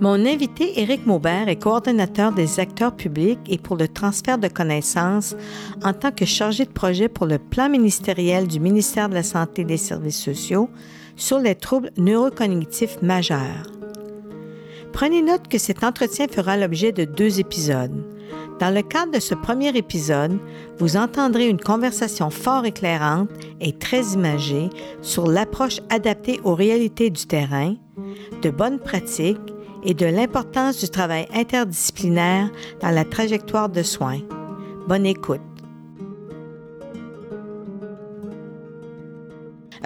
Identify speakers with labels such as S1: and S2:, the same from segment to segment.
S1: Mon invité Éric Maubert est coordonnateur des acteurs publics et pour le transfert de connaissances en tant que chargé de projet pour le plan ministériel du ministère de la Santé et des Services sociaux sur les troubles neurocognitifs majeurs. Prenez note que cet entretien fera l'objet de deux épisodes. Dans le cadre de ce premier épisode, vous entendrez une conversation fort éclairante et très imagée sur l'approche adaptée aux réalités du terrain, de bonnes pratiques et de l'importance du travail interdisciplinaire dans la trajectoire de soins. Bonne écoute.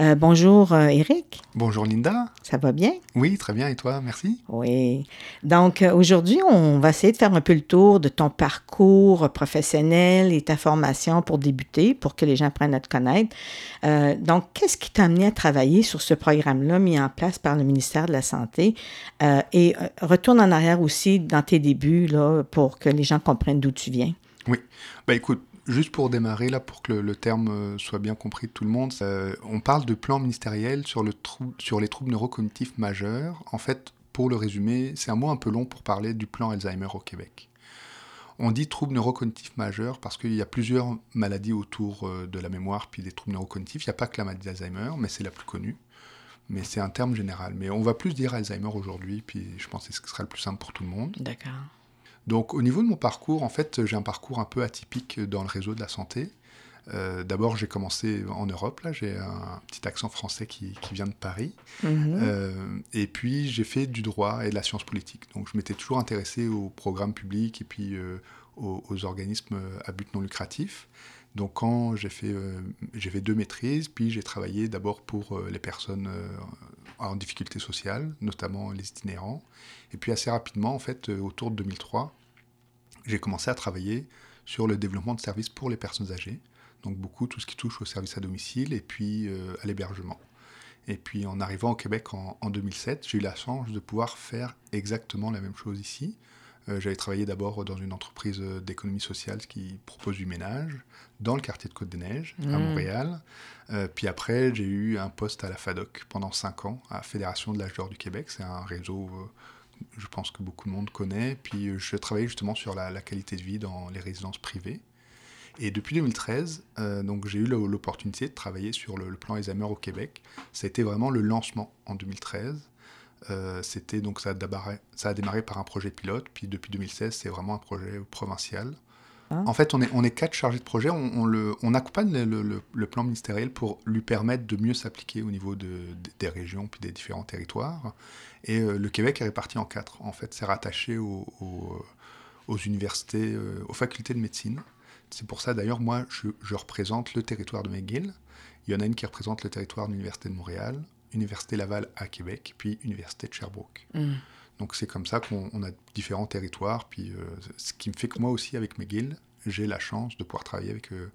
S1: Euh, bonjour Eric.
S2: Euh, bonjour Linda.
S1: Ça va bien?
S2: Oui, très bien. Et toi? Merci.
S1: Oui. Donc euh, aujourd'hui, on va essayer de faire un peu le tour de ton parcours professionnel et ta formation pour débuter, pour que les gens prennent à te connaître. donc, qu'est-ce qui t'a amené à travailler sur ce programme-là mis en place par le ministère de la Santé? et retourne en arrière aussi dans tes débuts là, pour que les gens comprennent d'où tu viens.
S2: Oui. Ben écoute, Juste pour démarrer, là, pour que le, terme euh, soit bien compris de tout le monde, on parle de plan ministériel sur, le sur les troubles neurocognitifs majeurs. En fait, pour le résumer, c'est un mot un peu long pour parler du plan Alzheimer au Québec. On dit troubles neurocognitifs majeurs parce qu'il y a plusieurs maladies autour euh, de la mémoire puis des troubles neurocognitifs. Il n'y a pas que la maladie d'Alzheimer, mais c'est la plus connue. Mais c'est un terme général. Mais on va plus dire Alzheimer aujourd'hui, puis je pense que ce sera le plus simple pour tout le monde.
S1: D'accord.
S2: Donc au niveau de mon parcours, en fait, j'ai un parcours un peu atypique dans le réseau de la santé. Euh, d'abord, j'ai commencé en Europe, là, j'ai un petit accent français qui, vient de Paris. Mhm. Euh, et puis, j'ai fait du droit et de la science politique. Donc, je m'étais toujours intéressé aux programmes publics et puis euh, aux, organismes à but non lucratif. Donc, quand j'ai fait, j'ai fait deux maîtrises, puis j'ai travaillé d'abord pour les personnes en difficulté sociale, notamment les itinérants. Et puis assez rapidement, en fait, euh, autour de 2003, j'ai commencé à travailler sur le développement de services pour les personnes âgées. Donc beaucoup tout ce qui touche au service à domicile et puis euh, à l'hébergement. Et puis en arrivant au Québec en, en 2007, j'ai eu la chance de pouvoir faire exactement la même chose ici. Euh, j'avais travaillé d'abord dans une entreprise euh, d'économie sociale qui propose du ménage dans le quartier de Côte-des-Neiges, à mmh. Montréal. Euh, puis après, j'ai eu un poste à la FADOC pendant 5 ans, à la Fédération de l'âge d'or du Québec. C'est un réseau, je pense que beaucoup de monde connaît. Puis je travaillais justement sur la, qualité de vie dans les résidences privées. Et depuis 2013, donc j'ai eu l'opportunité de travailler sur le, le plan Alzheimer au Québec. Ça a été vraiment le lancement en 2013. Euh, c'était donc ça a, démarré, ça a démarré par un projet pilote, puis depuis 2016, c'est vraiment un projet provincial. Ah. En fait, on est, on est quatre chargés de projet. On, le, on accompagne le, le, plan ministériel pour lui permettre de mieux s'appliquer au niveau de, des régions puis des différents territoires. Et euh, le Québec est réparti en quatre. En fait, c'est rattaché aux, aux, universités, euh, aux facultés de médecine. C'est pour ça, d'ailleurs, moi, je, je, représente le territoire de McGill. Il y en a une qui représente le territoire de l'Université de Montréal, Université Laval à Québec, puis Université de Sherbrooke. Mm. Donc c'est comme ça qu'on a différents territoires. Puis euh, ce qui me fait que moi aussi, avec McGill, j'ai la chance de pouvoir travailler avec euh,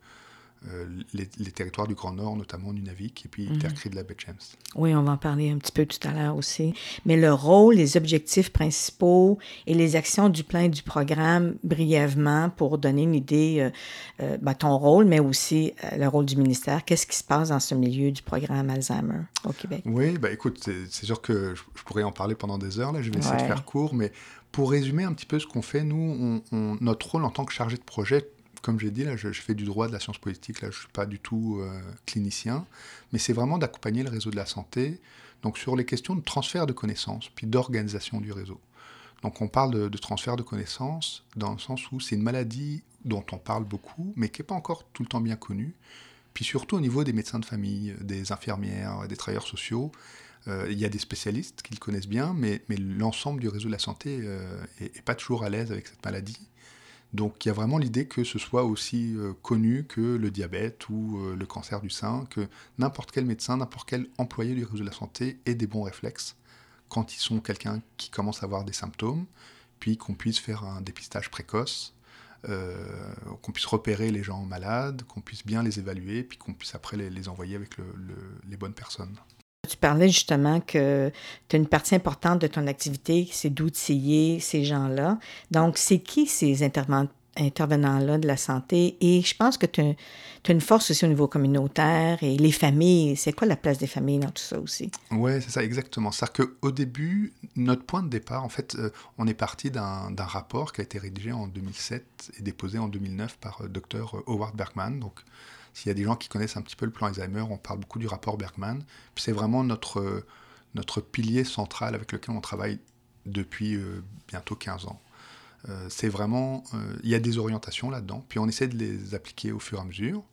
S2: euh, les, territoires du Grand Nord, notamment Nunavik et puis mmh. de la baie James.
S1: Oui, on va en parler un petit peu tout à l'heure aussi. Mais le rôle, les objectifs principaux et les actions du plan et du programme, brièvement, pour donner une idée, euh, euh ben, ton rôle, mais aussi euh, le rôle du ministère. Qu'est-ce qui se passe dans ce milieu du programme Alzheimer au Québec?
S2: Oui, ben, écoute, c'est sûr que je, pourrais en parler pendant des heures. Là, je vais essayer de faire court, mais pour résumer un petit peu ce qu'on fait, nous, on, notre rôle en tant que chargé de projet, comme j'ai dit, là, je, fais du droit, de la science politique, là, je ne suis pas du tout euh, clinicien, mais c'est vraiment d'accompagner le réseau de la santé donc sur les questions de transfert de connaissances, puis d'organisation du réseau. Donc on parle de, transfert de connaissances dans le sens où c'est une maladie dont on parle beaucoup, mais qui n'est pas encore tout le temps bien connue. Puis surtout au niveau des médecins de famille, des infirmières, des travailleurs sociaux, euh, il y a des spécialistes qui le connaissent bien, mais, mais l'ensemble du réseau de la santé n'est euh, pas toujours à l'aise avec cette maladie. Donc il y a vraiment l'idée que ce soit aussi euh, connu que le diabète ou euh, le cancer du sein, que n'importe quel médecin, n'importe quel employé du réseau de la santé ait des bons réflexes quand ils sont quelqu'un qui commence à avoir des symptômes, puis qu'on puisse faire un dépistage précoce, qu'on puisse repérer les gens malades, qu'on puisse bien les évaluer, puis qu'on puisse après les, envoyer avec les bonnes personnes.
S1: Tu parlais justement que tu as une partie importante de ton activité, c'est d'outiller ces gens-là. Donc, c'est qui ces intervenants intervenants-là de la santé? Et je pense que tu as, une force aussi au niveau communautaire et les familles. C'est quoi la place des familles dans tout ça aussi?
S2: Oui, c'est ça, exactement. C'est-à-dire qu'au début, notre point de départ, en fait, euh, on est parti d'un rapport qui a été rédigé en 2007 et déposé en 2009 par euh, Dr Howard Bergman. Donc, s'il y a des gens qui connaissent un petit peu le plan Alzheimer, on parle beaucoup du rapport Bergman. C'est vraiment notre, notre pilier central avec lequel on travaille depuis euh, bientôt 15 ans. Euh, c'est vraiment, euh, il y a des orientations là-dedans, puis on essaie de les appliquer au fur et à mesure.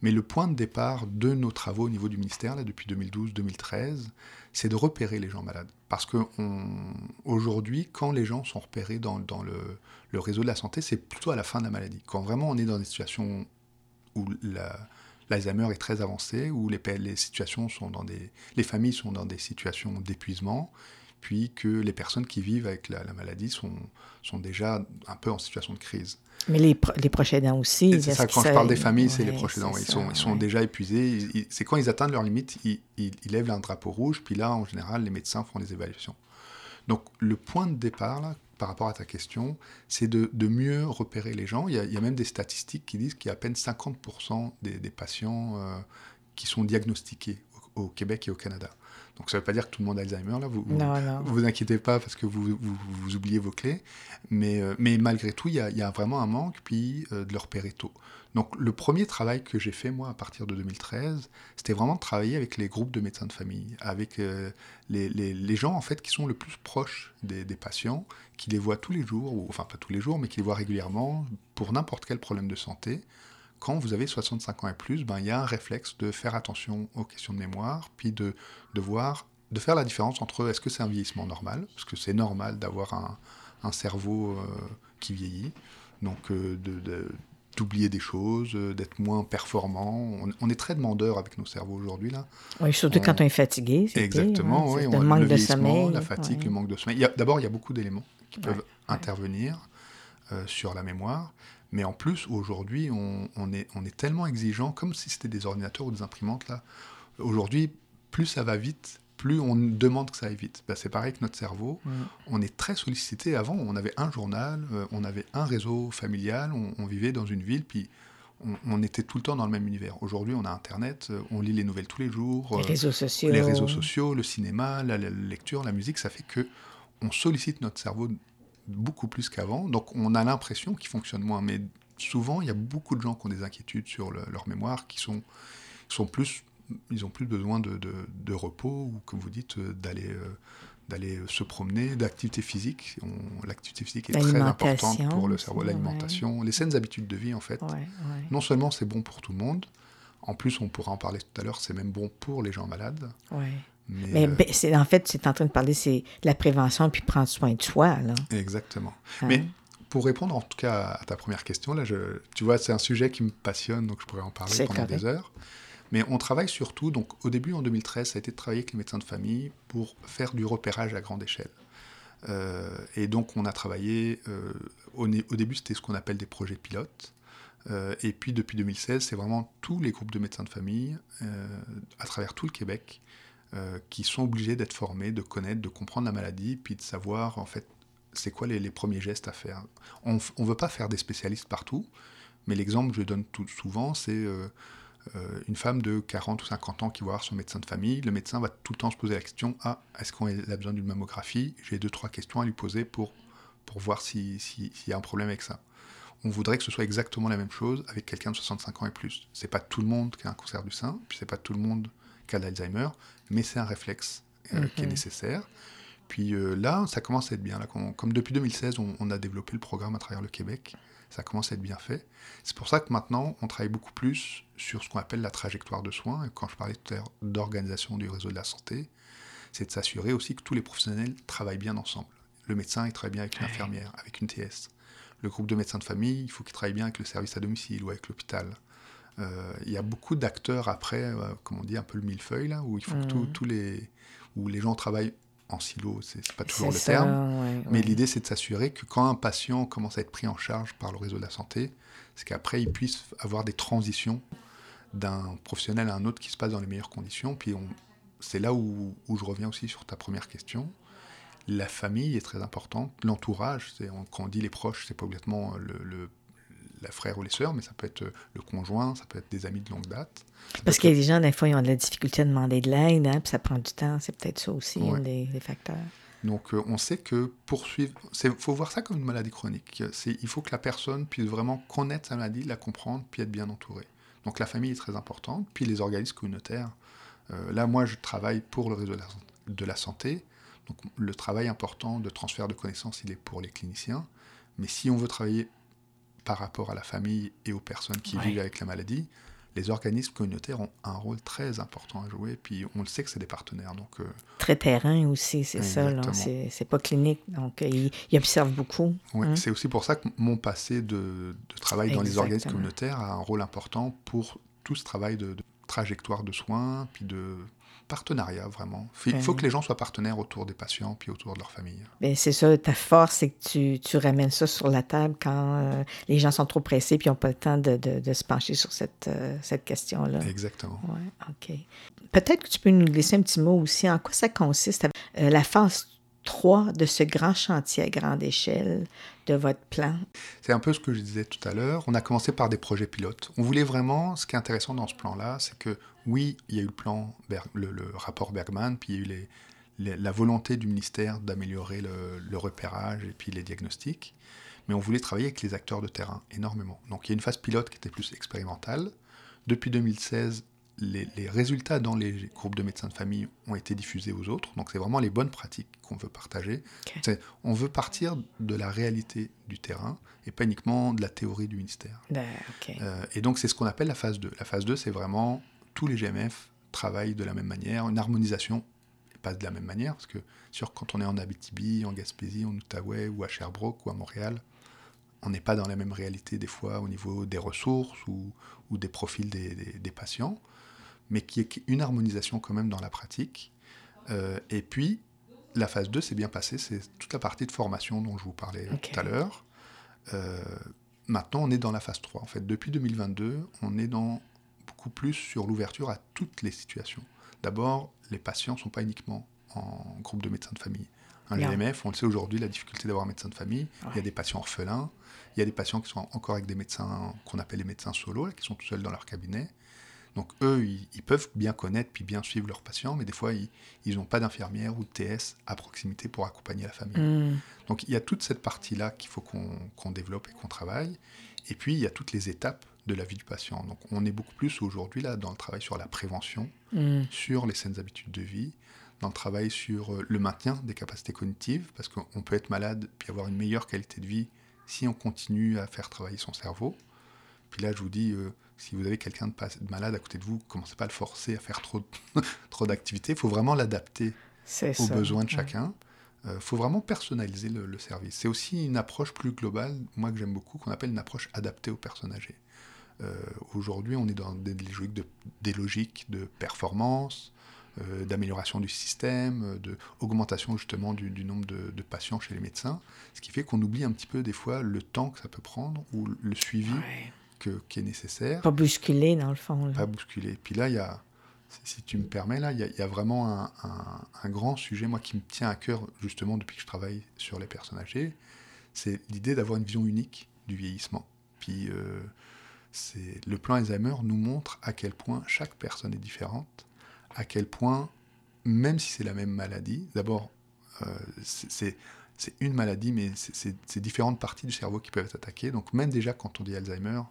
S2: Mais le point de départ de nos travaux au niveau du ministère, là, depuis 2012-2013, c'est de repérer les gens malades. Parce qu'aujourd'hui, quand les gens sont repérés dans, le, le, réseau de la santé, c'est plutôt à la fin de la maladie. Quand vraiment on est dans des situations où l'Alzheimer est très avancé, où les, les, situations sont dans des, les familles sont dans des situations d'épuisement, puis que les personnes qui vivent avec la, maladie sont, sont déjà un peu en situation de crise.
S1: Mais les, les proches aidants aussi.
S2: C'est ça, quand je parle des familles, c'est les proches aidants. Ils sont, ils sont déjà épuisés. C'est quand ils atteignent leur limite, ils, ils, lèvent un drapeau rouge, puis là, en général, les médecins font les évaluations. Donc, le point de départ, là, par rapport à ta question, c'est de, mieux repérer les gens. Il y, a, même des statistiques qui disent qu'il y a à peine 50% des, des patients euh, qui sont diagnostiqués au, Québec et au Canada. Donc ça ne veut pas dire que tout le monde a Alzheimer, là, vous vous, vous inquiétez pas parce que vous, vous, oubliez vos clés, mais, euh, mais malgré tout, il y a, y a, vraiment un manque, puis euh, de leur repérer tôt. Donc le premier travail que j'ai fait, moi, à partir de 2013, c'était vraiment de travailler avec les groupes de médecins de famille, avec euh, les, les, les, gens, en fait, qui sont le plus proches des, des, patients, qui les voient tous les jours, ou enfin pas tous les jours, mais qui les voient régulièrement pour n'importe quel problème de santé, quand vous avez 65 ans et plus, ben, il y a un réflexe de faire attention aux questions de mémoire, puis de, de voir, de faire la différence entre est-ce que c'est un vieillissement normal, parce que c'est normal d'avoir un, un, cerveau euh, qui vieillit, donc euh, de, d'oublier des choses, euh, d'être moins performant. On, est très demandeur avec nos cerveaux aujourd'hui. là.
S1: Oui, surtout quand on est fatigué.
S2: Exactement, oui. le manque de sommeil. La fatigue, le manque de sommeil. D'abord, il y a beaucoup d'éléments qui peuvent intervenir sur la mémoire. Mais en plus, aujourd'hui, on, est, on est tellement exigeant, comme si c'était des ordinateurs ou des imprimantes. là. Aujourd'hui, plus ça va vite, plus on demande que ça aille vite. Ben, c'est pareil que notre cerveau. On est très sollicité. Avant, on avait un journal, euh, on avait un réseau familial, on, vivait dans une ville, puis on, était tout le temps dans le même univers. Aujourd'hui, on a Internet, euh, on lit les nouvelles tous les jours.
S1: Les euh, réseaux sociaux.
S2: Les réseaux sociaux, le cinéma, la, la, lecture, la musique, ça fait que on sollicite notre cerveau beaucoup plus qu'avant. Donc on a l'impression qu'ils fonctionnent moins. Mais souvent, il y a beaucoup de gens qui ont des inquiétudes sur leur mémoire, qui sont, sont plus, ils ont plus besoin de, de, repos ou, comme vous dites, d'aller euh, d'aller se promener, d'activité physique. L'activité physique est très importante pour le cerveau, l'alimentation, les saines habitudes de vie en fait. Non seulement c'est bon pour tout le monde, en plus on pourra en parler tout à l'heure, c'est même bon pour les gens malades.
S1: Mais, euh, c'est, en fait, c'est en train de parler, c'est la prévention puis prendre soin de soi. Là.
S2: Exactement. Hein? Mais pour répondre en tout cas à ta première question, là, je, tu vois, c'est un sujet qui me passionne, donc je pourrais en parler pendant des heures. Mais on travaille surtout, donc au début en 2013, ça a été de travailler avec les médecins de famille pour faire du repérage à grande échelle. Euh, et donc on a travaillé, euh, au, au, début c'était ce qu'on appelle des projets pilotes. et puis depuis 2016, c'est vraiment tous les groupes de médecins de famille à travers tout le Québec euh, qui sont obligés d'être formés, de connaître, de comprendre la maladie, puis de savoir en fait c'est quoi les, premiers gestes à faire. On ne veut pas faire des spécialistes partout, mais l'exemple que je donne tout souvent, c'est euh, euh, une femme de 40 ou 50 ans qui va voir son médecin de famille. Le médecin va tout le temps se poser la question Ah, est-ce qu'on a besoin d'une mammographie? J'ai deux, trois questions à lui poser pour, pour voir s'il si, y a un problème avec ça. On voudrait que ce soit exactement la même chose avec quelqu'un de 65 ans et plus. C'est pas tout le monde qui a un cancer du sein, puis c'est pas tout le monde qui a l'Alzheimer, mais c'est un réflexe euh, qui est mhm. nécessaire. Puis euh, là, ça commence à être bien. Là, comme depuis 2016, on, a développé le programme à travers le Québec, ça commence à être bien fait. C'est pour ça que maintenant, on travaille beaucoup plus sur ce qu'on appelle la trajectoire de soins. Et quand je parlais tout à l'heure d'organisation du réseau de la santé, c'est de s'assurer aussi que tous les professionnels travaillent bien ensemble. Le médecin, il travaille bien avec une infirmière, avec une TS. Le groupe de médecins de famille, il faut qu'il travaille bien avec le service à domicile ou avec l'hôpital. Euh, il y a beaucoup d'acteurs après, euh, comme on dit, un peu le millefeuille, là, où il faut que tous mmh. les, où les gens travaillent en silo, c'est pas toujours le terme. mais l'idée, c'est de s'assurer que quand un patient commence à être pris en charge par le réseau de la santé, c'est qu'après, il puisse avoir des transitions d'un professionnel à un autre qui se passe dans les meilleures conditions. Puis c'est là où, où, je reviens aussi sur ta première question. La famille est très importante, l'entourage, quand on dit les proches, c'est pas obligatoirement le, le la frère ou les sœurs, mais ça peut être le conjoint, ça peut être des amis de longue date.
S1: Parce qu'il y a des gens, des fois, ils ont de la difficulté à demander de l'aide, hein, puis ça prend du temps, c'est peut-être ça aussi, un des, facteurs.
S2: Donc, euh, on sait que poursuivre, il faut voir ça comme une maladie chronique. Il faut que la personne puisse vraiment connaître sa maladie, la comprendre, puis être bien entourée. Donc, la famille est très importante, puis les organismes communautaires. Euh, là, moi, je travaille pour le réseau de la santé. Donc, le travail important de transfert de connaissances, il est pour les cliniciens. Mais si on veut travailler par rapport à la famille et aux personnes qui vivent avec la maladie, les organismes communautaires ont un rôle très important à jouer. Puis on le sait que c'est des partenaires. Donc, euh,
S1: Très terrain aussi, c'est ça. C'est pas clinique. Donc ils, observent beaucoup.
S2: Oui, hein. c'est aussi pour ça que mon passé de, travail dans les organismes communautaires a un rôle important pour tout ce travail de, de trajectoire de soins, puis de partenariat, vraiment. Il faut que les gens soient partenaires autour des patients puis autour de leur famille.
S1: Ben, c'est ça, ta force, c'est que tu, tu, ramènes ça sur la table quand euh, les gens sont trop pressés puis n'ont pas le temps de, de, se pencher sur cette, euh, cette question-là.
S2: Exactement.
S1: Ouais, OK. Peut-être que tu peux nous laisser un petit mot aussi. En quoi ça consiste, euh, la phase 3 de ce grand chantier à grande échelle de votre plan?
S2: C'est un peu ce que je disais tout à l'heure. On a commencé par des projets pilotes. On voulait vraiment, ce qui est intéressant dans ce plan-là, c'est que oui, il y a eu le plan, le, rapport Bergman, puis il y a eu la volonté du ministère d'améliorer le, le, repérage et puis les diagnostics, mais on voulait travailler avec les acteurs de terrain énormément. Donc il y a une phase pilote qui était plus expérimentale. Depuis 2016, les, résultats dans les groupes de médecins de famille ont été diffusés aux autres. Donc c'est vraiment les bonnes pratiques qu'on veut partager. On veut partir de la réalité du terrain et pas uniquement de la théorie du ministère. Euh, et donc c'est ce qu'on appelle la phase 2. La phase 2, c'est vraiment tous les GMF travaillent de la même manière, une harmonisation pas de la même manière, parce que sûr, quand on est en Abitibi, en Gaspésie, en Outaouais ou à Sherbrooke ou à Montréal, on n'est pas dans la même réalité des fois au niveau des ressources ou, des profils des, patients, mais qui est une harmonisation quand même dans la pratique. Euh, et puis, la phase 2 s'est bien passée, c'est toute la partie de formation dont je vous parlais tout à l'heure. Euh, maintenant, on est dans la phase 3. En fait, depuis 2022, on est dans beaucoup plus sur l'ouverture à toutes les situations. D'abord, les patients ne sont pas uniquement en groupe de médecins de famille. Un GMF, on le sait aujourd'hui, la difficulté d'avoir un médecin de famille. Il y a des patients orphelins, il y a des patients qui sont encore avec des médecins qu'on appelle les médecins solo, qui sont tout seuls dans leur cabinet. Donc eux, ils, peuvent bien connaître puis bien suivre leurs patients, mais des fois, ils n'ont pas d'infirmière ou de TS à proximité pour accompagner la famille. Hmm. Donc il y a toute cette partie-là qu'il faut qu'on développe et qu'on travaille. Et puis, il y a toutes les étapes de la vie du patient. Donc on est beaucoup plus aujourd'hui là dans le travail sur la prévention, hmm. sur les saines habitudes de vie, dans le travail sur euh, le maintien des capacités cognitives, parce qu'on peut être malade puis avoir une meilleure qualité de vie si on continue à faire travailler son cerveau. Puis là, je vous dis, euh, si vous avez quelqu'un de, malade à côté de vous, commencez pas à le forcer à faire trop, trop d'activités. Il faut vraiment l'adapter aux besoins de chacun. Il euh, faut vraiment personnaliser le, service. C'est aussi une approche plus globale, moi que j'aime beaucoup, qu'on appelle une approche adaptée aux personnes âgées. Euh, aujourd'hui, on est dans des logiques de, des logiques de performance, d'amélioration du système, d'augmentation justement du, nombre de, patients chez les médecins, ce qui fait qu'on oublie un petit peu des fois le temps que ça peut prendre ou le suivi qui est nécessaire.
S1: Pas bousculer, dans le fond.
S2: Pas bousculer. Puis là, il y a, si tu me permets, là, il y a, vraiment un, un, grand sujet, moi, qui me tient à cœur, justement, depuis que je travaille sur les personnes âgées, c'est l'idée d'avoir une vision unique du vieillissement. Puis, euh, c'est le plan Alzheimer nous montre à quel point chaque personne est différente, à quel point, même si c'est la même maladie, d'abord, euh, c'est une maladie, mais c'est différentes parties du cerveau qui peuvent être attaquées. Donc même déjà quand on dit Alzheimer,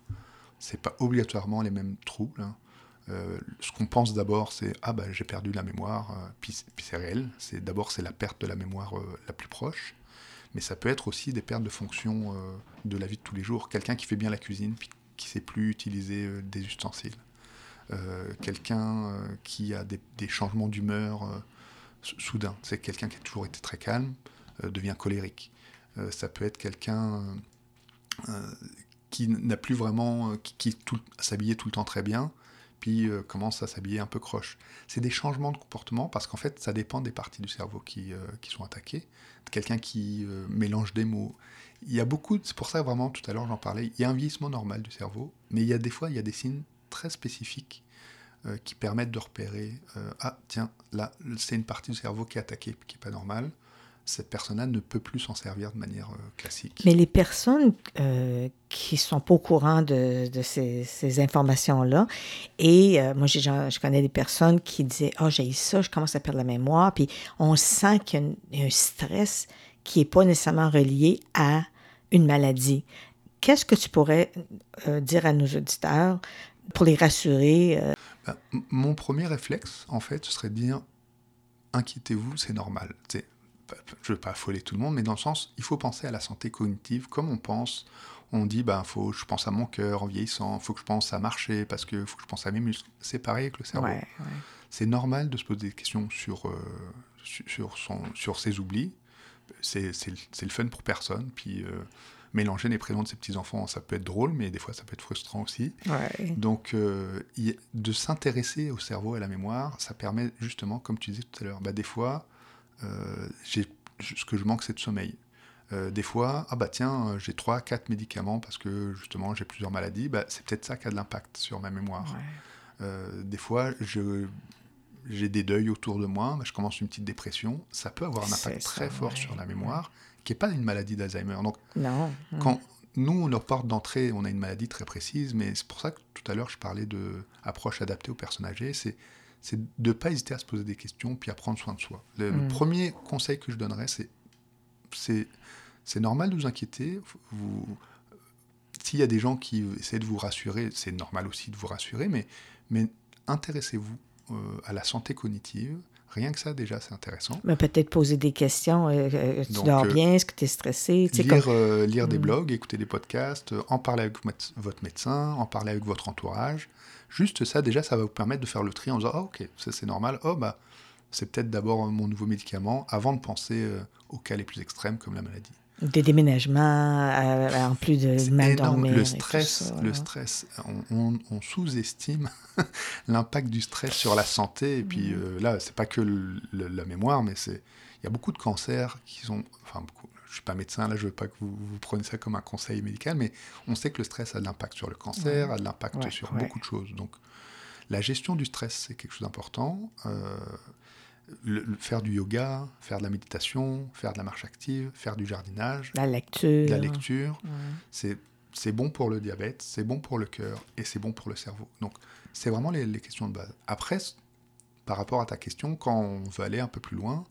S2: c'est pas obligatoirement les mêmes troubles. Hein. Euh, ce qu'on pense d'abord, c'est ah ben j'ai perdu la mémoire, euh, puis, c'est réel. D'abord c'est la perte de la mémoire la plus proche, mais ça peut être aussi des pertes de fonction de la vie de tous les jours. Quelqu'un qui fait bien la cuisine, puis qui sait plus utiliser des ustensiles. Quelqu'un qui a des, changements d'humeur soudains. C'est quelqu'un qui a toujours été très calme, euh, devient colérique. Euh, ça peut être quelqu'un euh, qui n'a plus vraiment, qui, qui s'habillait tout le temps très bien, puis euh, commence à s'habiller un peu croche. C'est des changements de comportement parce qu'en fait, ça dépend des parties du cerveau qui, qui sont attaquées. Quelqu'un qui mélange des mots. Il y a beaucoup, c'est pour ça vraiment tout à l'heure j'en parlais, il y a un vieillissement normal du cerveau, mais il y a des fois, il y a des signes très spécifiques qui permettent de repérer, ah tiens, là, c'est une partie du cerveau qui est attaquée, qui n'est pas normale cette personne-là ne peut plus s'en servir de manière euh, classique.
S1: Mais les personnes euh, qui sont pas au courant de, ces, informations-là, et euh, moi, je connais des personnes qui disaient « Ah, oh, j'ai ça, je commence à perdre la mémoire », puis on sent qu'il y a un stress qui n'est pas nécessairement relié à une maladie. Qu'est-ce que tu pourrais dire à nos auditeurs pour les rassurer?
S2: Ben, mon premier réflexe, en fait, ce serait de dire « Inquiétez-vous, c'est normal » je ne veux pas affoler tout le monde, mais dans le sens, il faut penser à la santé cognitive comme on pense. On dit, ben, faut, je pense à mon cœur en vieillissant, il faut que je pense à marcher parce que faut que je pense à mes muscles. C'est pareil avec le cerveau. C'est normal de se poser des questions sur, euh, sur, son, sur ses oublis. C'est le fun pour personne. Puis euh, mélanger les prénoms de ses petits-enfants, ça peut être drôle, mais des fois ça peut être frustrant aussi. Donc euh, de s'intéresser au cerveau et à la mémoire, ça permet justement, comme tu disais tout à l'heure, bah, des fois, euh, ce que je manque, c'est de sommeil. Euh, des fois, ah bah tiens, j'ai 3 quatre médicaments parce que justement j'ai plusieurs maladies, bah, c'est peut-être ça qui a de l'impact sur ma mémoire. des fois, j'ai des deuils autour de moi, je commence une petite dépression, ça peut avoir un impact très fort sur la mémoire, qui n'est pas une maladie d'Alzheimer. Donc,
S1: non.
S2: quand nous, notre porte d'entrée, on a une maladie très précise, mais c'est pour ça que tout à l'heure je parlais de approche adaptée aux personnes âgées, c'est c'est de ne pas hésiter à se poser des questions puis à prendre soin de soi. Le, mm. premier conseil que je donnerais, c'est c'est normal de vous inquiéter. Vous, S'il y a des gens qui essaient de vous rassurer, c'est normal aussi de vous rassurer, mais, mais intéressez-vous à la santé cognitive. Rien que ça, déjà, c'est intéressant.
S1: Mais peut-être poser des questions. Euh, euh, tu dors bien? Est-ce que tu es stressé?
S2: lire, lire des mm. blogs, écouter des podcasts, en parler avec votre médecin, en parler avec votre entourage. Juste ça, déjà, ça va vous permettre de faire le tri en disant, ah ok, ça c'est normal, oh bah, c'est peut-être d'abord mon nouveau médicament, avant de penser euh, aux cas les plus extrêmes comme la maladie.
S1: Des déménagements, euh, en plus de mal dormir.
S2: Le stress, le stress, on, sous-estime l'impact du stress sur la santé. Et puis euh, là, c'est pas que la mémoire, mais c'est il y a beaucoup de cancers qui sont, enfin beaucoup, je suis pas médecin, là je veux pas que vous, vous, preniez ça comme un conseil médical, mais on sait que le stress a de l'impact sur le cancer, a de l'impact sur beaucoup de choses. Donc la gestion du stress, c'est quelque chose d'important. Euh, faire du yoga, faire de la méditation, faire de la marche active, faire du jardinage,
S1: la lecture,
S2: la lecture, c'est c'est bon pour le diabète, c'est bon pour le cœur et c'est bon pour le cerveau. Donc c'est vraiment les, les, questions de base. Après, par rapport à ta question, quand on veut aller un peu plus loin,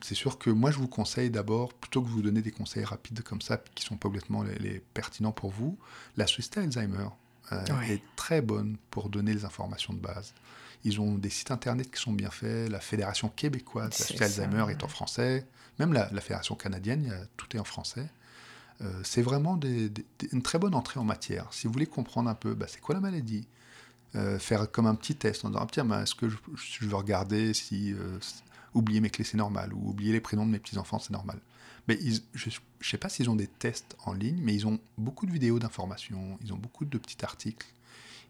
S2: c'est sûr que moi je vous conseille d'abord, plutôt que vous donner des conseils rapides comme ça, qui sont pas complètement les, pertinents pour vous, la Société Alzheimer euh, est très bonne pour donner les informations de base. Ils ont des sites internet qui sont bien faits, la Fédération québécoise la Société Alzheimer est en français, même la, Fédération canadienne, tout est en français. Euh, c'est vraiment une très bonne entrée en matière. Si vous voulez comprendre un peu, bah, c'est quoi la maladie? Euh, faire comme un petit test en disant ah, tiens est-ce que je, je, veux regarder si oublier mes clés, c'est normal, ou oublier les prénoms de mes petits-enfants, c'est normal. Mais je ne sais pas s'ils ont des tests en ligne, mais ils ont beaucoup de vidéos d'informations, ils ont beaucoup de petits articles,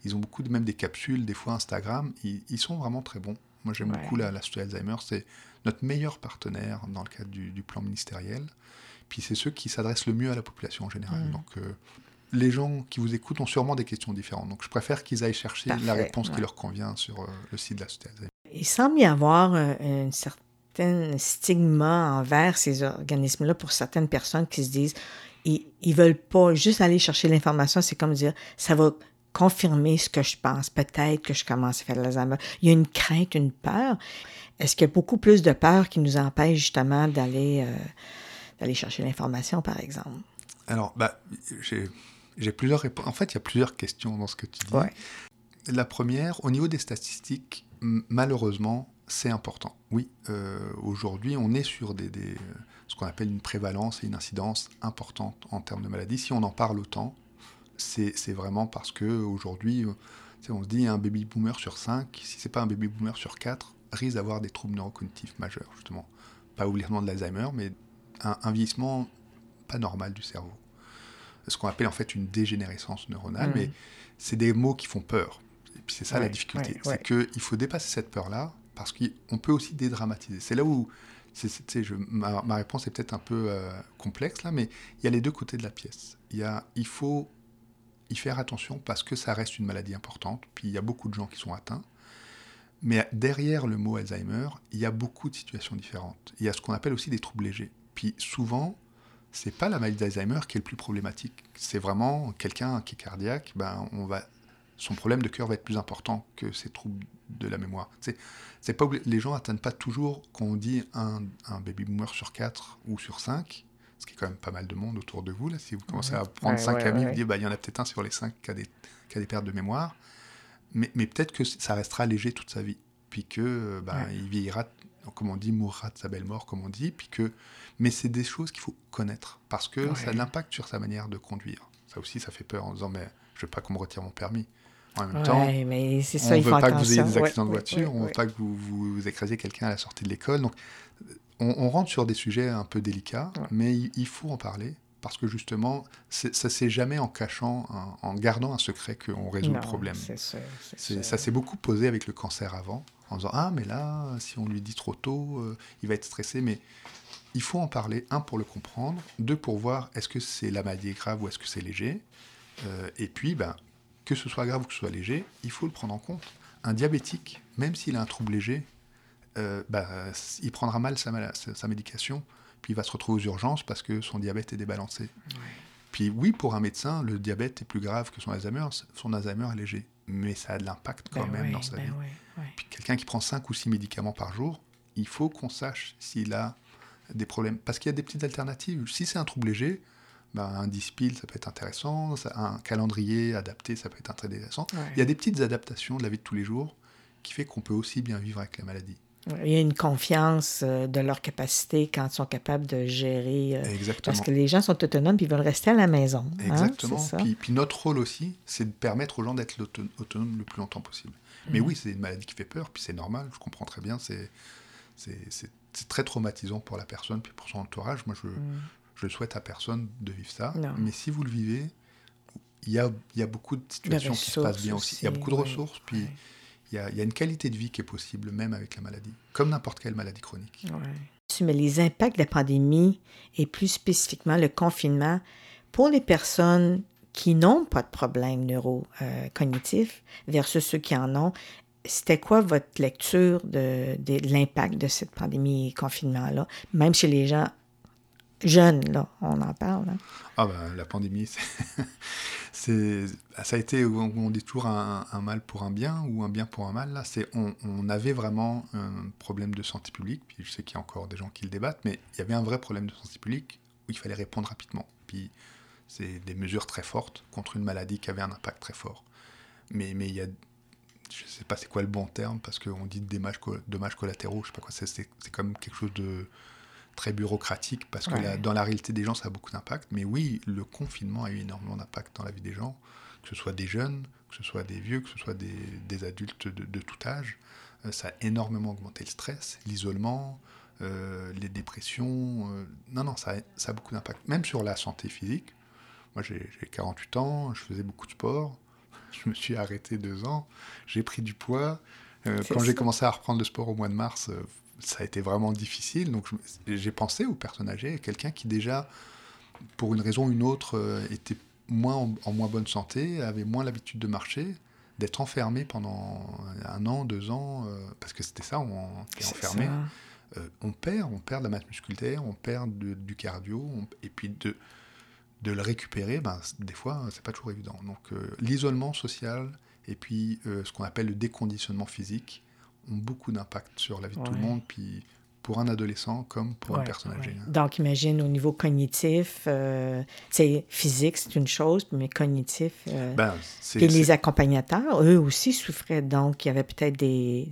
S2: ils ont beaucoup de même des capsules, des fois Instagram, ils, sont vraiment très bons. Moi j'aime beaucoup la, la Société Alzheimer, c'est notre meilleur partenaire dans le cadre du, plan ministériel. Puis c'est ceux qui s'adressent le mieux à la population en général. Mm. Donc euh, les gens qui vous écoutent ont sûrement des questions différentes. Donc je préfère qu'ils aillent chercher la réponse qui leur convient sur euh, le site de la Société Alzheimer.
S1: Il semble y avoir un, certain stigma envers ces organismes-là pour certaines personnes qui se disent ils, ils veulent pas juste aller chercher l'information, c'est comme dire ça va confirmer ce que je pense, peut-être que je commence à faire de l'Alzheimer. Il y a une crainte, une peur. Est-ce qu'il y a beaucoup plus de peur qui nous empêche justement d'aller euh, d'aller chercher l'information, par exemple?
S2: Alors, bah, j'ai plusieurs réponses. En fait, il y a plusieurs questions dans ce que tu dis. La première, au niveau des statistiques, malheureusement, c'est important. Oui, euh, aujourd'hui, on est sur des, ce qu'on appelle une prévalence et une incidence importante en termes de maladies. Si on en parle autant, c'est vraiment parce que aujourd'hui, euh, on se dit un baby boomer sur 5, si c'est pas un baby boomer sur 4, risque d'avoir des troubles neurocognitifs majeurs, justement. Pas obligatoirement de l'Alzheimer, mais un, vieillissement pas normal du cerveau. Ce qu'on appelle en fait une dégénérescence neuronale, mmh. mais c'est des mots qui font peur puis c'est ça la difficulté. c'est qu'il faut dépasser cette peur-là parce qu'on peut aussi dédramatiser. C'est là où ma, réponse est peut-être un peu euh, complexe là, mais il y a les deux côtés de la pièce. Il, il faut y faire attention parce que ça reste une maladie importante, puis il y a beaucoup de gens qui sont atteints. Mais derrière le mot Alzheimer, il y a beaucoup de situations différentes. Il y a ce qu'on appelle aussi des troubles légers. Puis souvent, c'est pas la maladie d'Alzheimer qui est le plus problématique. C'est vraiment quelqu'un qui est cardiaque, ben on va, son problème de cœur va être plus important que ses troubles de la mémoire. C'est, pas les gens n'atteignent pas toujours quand on dit un, un, baby boomer sur 4 ou sur 5, ce qui est quand même pas mal de monde autour de vous là. Si vous commencez à prendre 5 amis, vous dites bah il y en a peut-être un sur les 5 qui a des, qui a des pertes de mémoire, mais, mais peut-être que ça restera léger toute sa vie, puis que bah, il vieillira, comme on dit, mourra de sa belle mort, comme on dit, puis que mais c'est des choses qu'il faut connaître parce que ça a l'impact sur sa manière de conduire. Ça aussi, ça fait peur en disant mais je veux pas qu'on me retire mon permis. En même temps, mais ça, on ne veut pas que vous ayez des accidents de voiture, on ne veut pas que vous, vous, écrasiez quelqu'un à la sortie de l'école. Donc, on, rentre sur des sujets un peu délicats, mais il, faut en parler parce que justement, ça c'est jamais en cachant, en, gardant un secret qu'on résout le problème. ça s'est beaucoup posé avec le cancer avant, en disant ah mais là, si on lui dit trop tôt, euh, il va être stressé. Mais il faut en parler, un pour le comprendre, deux pour voir est-ce que c'est la maladie grave ou est-ce que c'est léger. Euh, et puis, ben, que ce soit grave ou que ce soit léger, il faut le prendre en compte. Un diabétique, même s'il a un trouble léger, euh, ben, il prendra mal sa, sa, médication, puis il va se retrouver aux urgences parce que son diabète est débalancé. Puis oui, pour un médecin, le diabète est plus grave que son Alzheimer, son Alzheimer est léger, mais ça a de l'impact quand ben même dans sa ben vie. Puis quelqu'un qui prend 5 ou 6 médicaments par jour, il faut qu'on sache s'il a des problèmes. Parce qu'il y a des petites alternatives. Si c'est un trouble léger, ben, un dispil, ça peut être intéressant. Un calendrier adapté, ça peut être intéressant. Il y a des petites adaptations de la vie de tous les jours qui fait qu'on peut aussi bien vivre avec la maladie.
S1: Il y a une confiance euh, de leur capacité quand ils sont capables de gérer. Euh, Exactement. Parce que les gens sont autonomes ils veulent rester à la maison.
S2: Hein, Exactement. puis, puis, notre rôle aussi, c'est de permettre aux gens d'être autonomes le plus longtemps possible. Mais mm. oui, c'est une maladie qui fait peur, puis c'est normal, je comprends très bien. C'est c'est très traumatisant pour la personne, puis pour son entourage. Moi, je, mm. Je souhaite à personne de vivre ça. Mais si vous le vivez, il y a, y a, beaucoup de situations qui se passent bien aussi. Il y a beaucoup de ressources, puis il y, a, y, a, une qualité de vie qui est possible, même avec la maladie, comme n'importe quelle maladie chronique.
S1: Mais les impacts de la pandémie, et plus spécifiquement le confinement, pour les personnes qui n'ont pas de problème neurocognitif versus ceux qui en ont, c'était quoi votre lecture de, l'impact de cette pandémie confinement-là, même chez les gens jeunes, là, on en parle. Hein?
S2: Ah ben, la pandémie, c'est, ça a été, on dit toujours un, mal pour un bien ou un bien pour un mal. Là, c'est, on, avait vraiment un problème de santé publique, puis je sais qu'il y a encore des gens qui le débattent, mais il y avait un vrai problème de santé publique où il fallait répondre rapidement. Puis c'est des mesures très fortes contre une maladie qui avait un impact très fort. Mais, mais il y a je sais pas c'est quoi le bon terme, parce qu'on dit dommages, dommages collatéraux, je sais pas quoi, c'est comme quelque chose de très bureaucratique, parce que dans la réalité des gens, ça a beaucoup d'impact. Mais oui, le confinement a eu énormément d'impact dans la vie des gens, que ce soit des jeunes, que ce soit des vieux, que ce soit des, des adultes de, de, tout âge. Euh, ça a énormément augmenté le stress, l'isolement, euh, les dépressions. Euh, non, non, ça a, ça a beaucoup d'impact. Même sur la santé physique. Moi, j'ai 48 ans, je faisais beaucoup de sport je me suis arrêté deux ans, j'ai pris du poids. Quand j'ai commencé à reprendre le sport au mois de mars, ça a été vraiment difficile. Donc j'ai pensé aux personnes âgées, quelqu'un qui déjà, pour une raison ou une autre, euh, était moins en, moins bonne santé, avait moins l'habitude de marcher, d'être enfermé pendant un an, deux ans, parce que c'était ça, on est enfermé. on perd, on perd de la masse musculaire, on perd du cardio, et puis de de le récupérer, ben, des fois, c'est pas toujours évident. Donc, euh, l'isolement social et puis euh, ce qu'on appelle le déconditionnement physique ont beaucoup d'impact sur la vie de tout le monde, puis pour un adolescent comme pour une personne âgée. Hein.
S1: Donc, imagine au niveau cognitif, euh, c'est physique, c'est une chose, mais cognitif. Ben, et les accompagnateurs, eux aussi souffraient. Donc, il y avait peut-être des,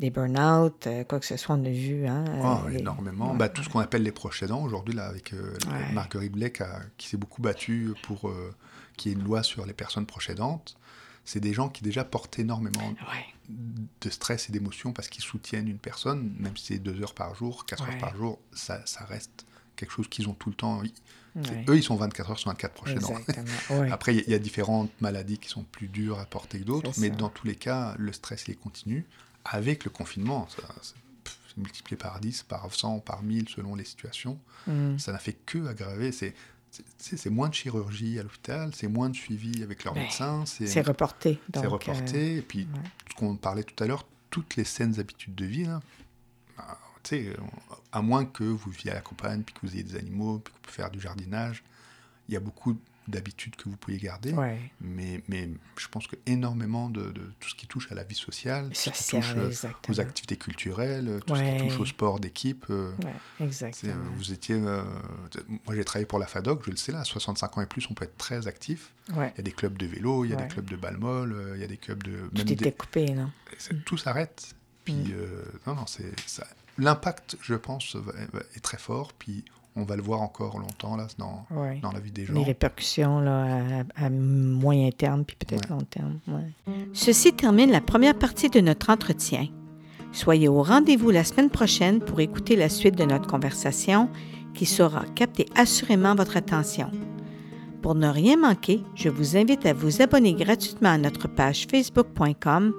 S1: des burn-out, euh, quoi que ce soit, on a vu. Hein,
S2: oh, énormément. Bah, tout ce qu'on appelle les proches aidants, aujourd'hui, là, avec euh, Marguerite Blais, qui s'est beaucoup battue pour euh, qu'il y ait une loi sur les personnes proches aidantes. C'est des gens qui déjà portent énormément de stress et d'émotions parce qu'ils soutiennent une personne, même si c'est deux heures par jour, quatre heures par jour, ça, ça reste quelque chose qu'ils ont tout le temps. Eux, ils sont 24 heures sur 24 prochaines. Après, il y, a différentes maladies qui sont plus dures à porter que d'autres, mais dans tous les cas, le stress, il est continu. Avec le confinement, ça, c'est multiplié par 10, par 100, par 1000 selon les situations. Mm. Ça n'a fait que aggraver. C'est c'est moins de chirurgie à l'hôpital, c'est moins de suivi avec leurs médecins.
S1: C'est reporté.
S2: C'est reporté. Euh, et puis, ce qu'on parlait tout à l'heure, toutes les saines habitudes de vie, là, bah, à moins que vous viviez à la campagne, puis que vous ayez des animaux, puis que vous pouvez faire du jardinage, il y a beaucoup d'habitudes que vous pouvez garder. Mais, mais je pense que énormément de, tout ce qui touche à la vie sociale, tout ce qui touche euh, aux activités culturelles, tout ce qui touche au sport d'équipe. Euh,
S1: exactement.
S2: Euh, vous étiez. moi, j'ai travaillé pour la FADOC, je le sais là, à 65 ans et plus, on peut être très actif. Il y a des clubs de vélo, il y a des clubs de balle molle, il y a des clubs de.
S1: Tout était coupé, non
S2: Tout s'arrête. Puis, mm. non, non, c'est. L'impact, je pense, est très fort. Puis, on va le voir encore longtemps là, dans, dans la vie des gens.
S1: Les répercussions là, à, moyen terme, puis peut-être long terme. Ceci termine la première partie de notre entretien. Soyez au rendez-vous la semaine prochaine pour écouter la suite de notre conversation qui saura capter assurément votre attention. Pour ne rien manquer, je vous invite à vous abonner gratuitement à notre page facebook.com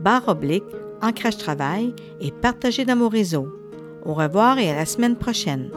S1: barre oblique ancrage travail et partager dans vos réseaux. Au revoir et à la semaine prochaine.